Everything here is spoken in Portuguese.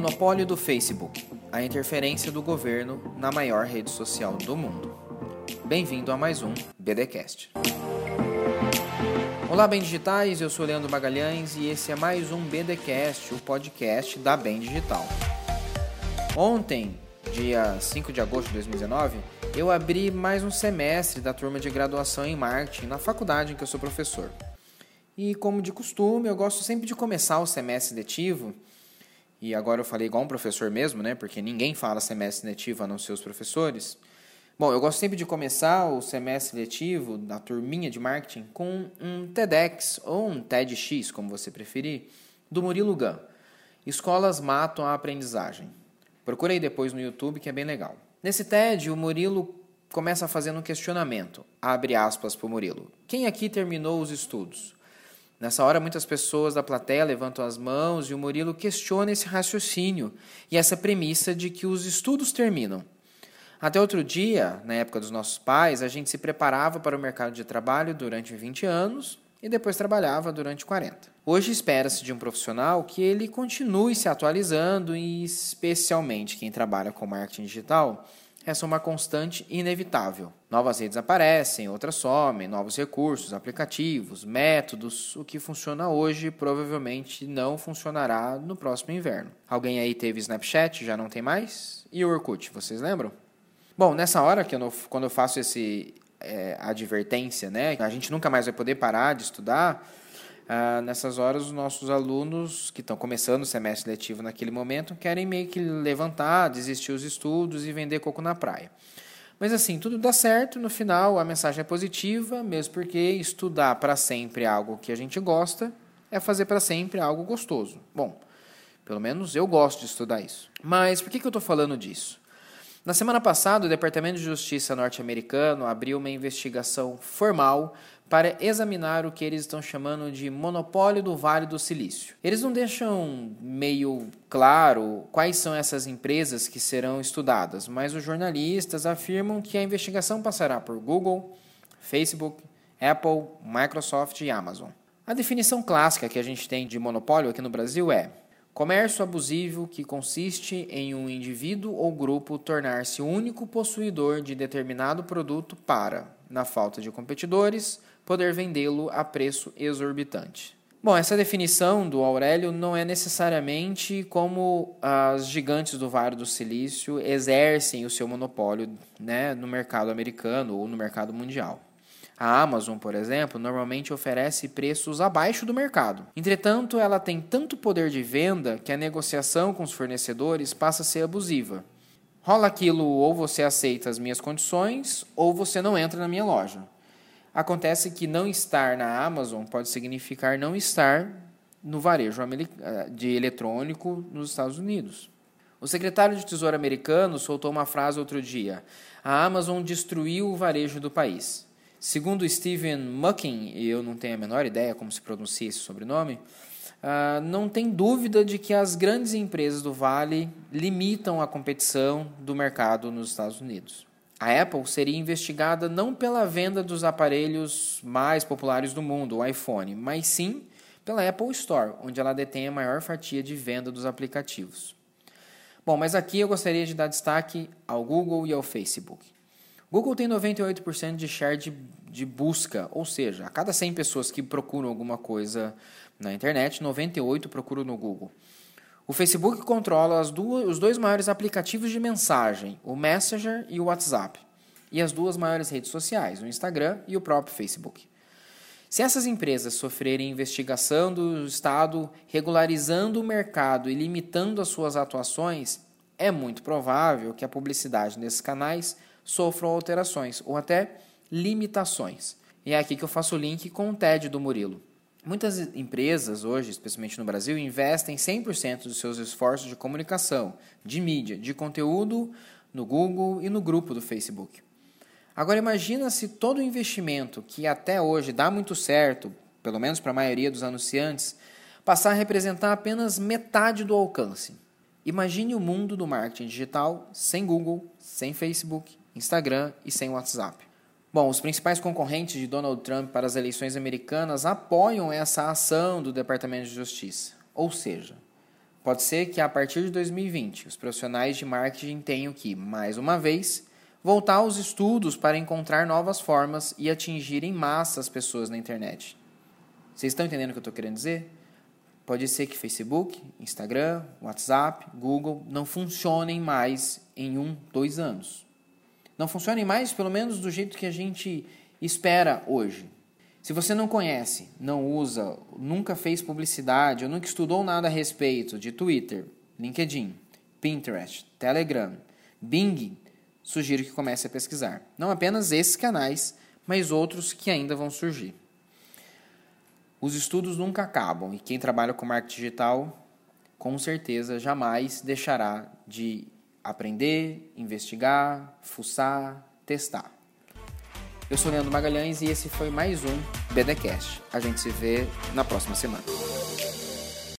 Monopólio do Facebook a interferência do governo na maior rede social do mundo. Bem-vindo a mais um BDcast. Olá, bem digitais, eu sou Leandro Magalhães e esse é mais um BDcast, o podcast da Bem Digital. Ontem, dia 5 de agosto de 2019, eu abri mais um semestre da turma de graduação em marketing na faculdade em que eu sou professor. E como de costume, eu gosto sempre de começar o semestre letivo e agora eu falei igual um professor mesmo, né? Porque ninguém fala semestre letivo a não ser os professores. Bom, eu gosto sempre de começar o semestre letivo da turminha de marketing com um TEDx ou um TEDx, como você preferir, do Murilo Gun. Escolas matam a aprendizagem. Procurei depois no YouTube que é bem legal. Nesse TED, o Murilo começa fazendo um questionamento. Abre aspas para o Murilo. Quem aqui terminou os estudos? Nessa hora, muitas pessoas da plateia levantam as mãos e o Murilo questiona esse raciocínio e essa premissa de que os estudos terminam. Até outro dia, na época dos nossos pais, a gente se preparava para o mercado de trabalho durante 20 anos e depois trabalhava durante 40. Hoje espera-se de um profissional que ele continue se atualizando e, especialmente quem trabalha com marketing digital, essa é uma constante inevitável. Novas redes aparecem, outras somem, novos recursos, aplicativos, métodos. O que funciona hoje provavelmente não funcionará no próximo inverno. Alguém aí teve Snapchat, já não tem mais? E o Orkut, vocês lembram? Bom, nessa hora que eu não, quando eu faço esse é, advertência, né, a gente nunca mais vai poder parar de estudar. Ah, nessas horas, os nossos alunos que estão começando o semestre letivo naquele momento querem meio que levantar, desistir os estudos e vender coco na praia. Mas assim, tudo dá certo, no final a mensagem é positiva, mesmo porque estudar para sempre algo que a gente gosta é fazer para sempre algo gostoso. Bom, pelo menos eu gosto de estudar isso. Mas por que, que eu estou falando disso? Na semana passada, o Departamento de Justiça norte-americano abriu uma investigação formal para examinar o que eles estão chamando de monopólio do Vale do Silício. Eles não deixam meio claro quais são essas empresas que serão estudadas, mas os jornalistas afirmam que a investigação passará por Google, Facebook, Apple, Microsoft e Amazon. A definição clássica que a gente tem de monopólio aqui no Brasil é comércio abusivo que consiste em um indivíduo ou grupo tornar-se único possuidor de determinado produto para, na falta de competidores, poder vendê-lo a preço exorbitante. Bom, essa definição do Aurélio não é necessariamente como as gigantes do Vale do Silício exercem o seu monopólio né, no mercado americano ou no mercado mundial. A Amazon, por exemplo, normalmente oferece preços abaixo do mercado. Entretanto, ela tem tanto poder de venda que a negociação com os fornecedores passa a ser abusiva. Rola aquilo ou você aceita as minhas condições ou você não entra na minha loja. Acontece que não estar na Amazon pode significar não estar no varejo eh, de eletrônico nos Estados Unidos. O secretário de Tesouro americano soltou uma frase outro dia: a Amazon destruiu o varejo do país. Segundo Stephen Mucking, e eu não tenho a menor ideia como se pronuncia esse sobrenome, uh, não tem dúvida de que as grandes empresas do Vale limitam a competição do mercado nos Estados Unidos. A Apple seria investigada não pela venda dos aparelhos mais populares do mundo, o iPhone, mas sim pela Apple Store, onde ela detém a maior fatia de venda dos aplicativos. Bom, mas aqui eu gostaria de dar destaque ao Google e ao Facebook. Google tem 98% de share de, de busca, ou seja, a cada 100 pessoas que procuram alguma coisa na internet, 98 procuram no Google. O Facebook controla duas, os dois maiores aplicativos de mensagem, o Messenger e o WhatsApp, e as duas maiores redes sociais, o Instagram e o próprio Facebook. Se essas empresas sofrerem investigação do Estado regularizando o mercado e limitando as suas atuações, é muito provável que a publicidade nesses canais sofra alterações ou até limitações. E é aqui que eu faço o link com o TED do Murilo. Muitas empresas hoje, especialmente no Brasil, investem 100% dos seus esforços de comunicação, de mídia, de conteúdo no Google e no grupo do Facebook. Agora imagina se todo o investimento que até hoje dá muito certo, pelo menos para a maioria dos anunciantes, passar a representar apenas metade do alcance. Imagine o mundo do marketing digital sem Google, sem Facebook, Instagram e sem WhatsApp. Bom, os principais concorrentes de Donald Trump para as eleições americanas apoiam essa ação do Departamento de Justiça. Ou seja, Pode ser que a partir de 2020 os profissionais de marketing tenham que, mais uma vez, voltar aos estudos para encontrar novas formas e atingir em massa as pessoas na internet. Vocês estão entendendo o que eu estou querendo dizer? Pode ser que Facebook, Instagram, WhatsApp, Google não funcionem mais em um, dois anos. Não funcionem mais, pelo menos do jeito que a gente espera hoje. Se você não conhece, não usa, nunca fez publicidade ou nunca estudou nada a respeito de Twitter, LinkedIn, Pinterest, Telegram, Bing, sugiro que comece a pesquisar. Não apenas esses canais, mas outros que ainda vão surgir. Os estudos nunca acabam e quem trabalha com marketing digital, com certeza, jamais deixará de aprender, investigar, fuçar, testar. Eu sou Leandro Magalhães e esse foi mais um BDcast. A gente se vê na próxima semana.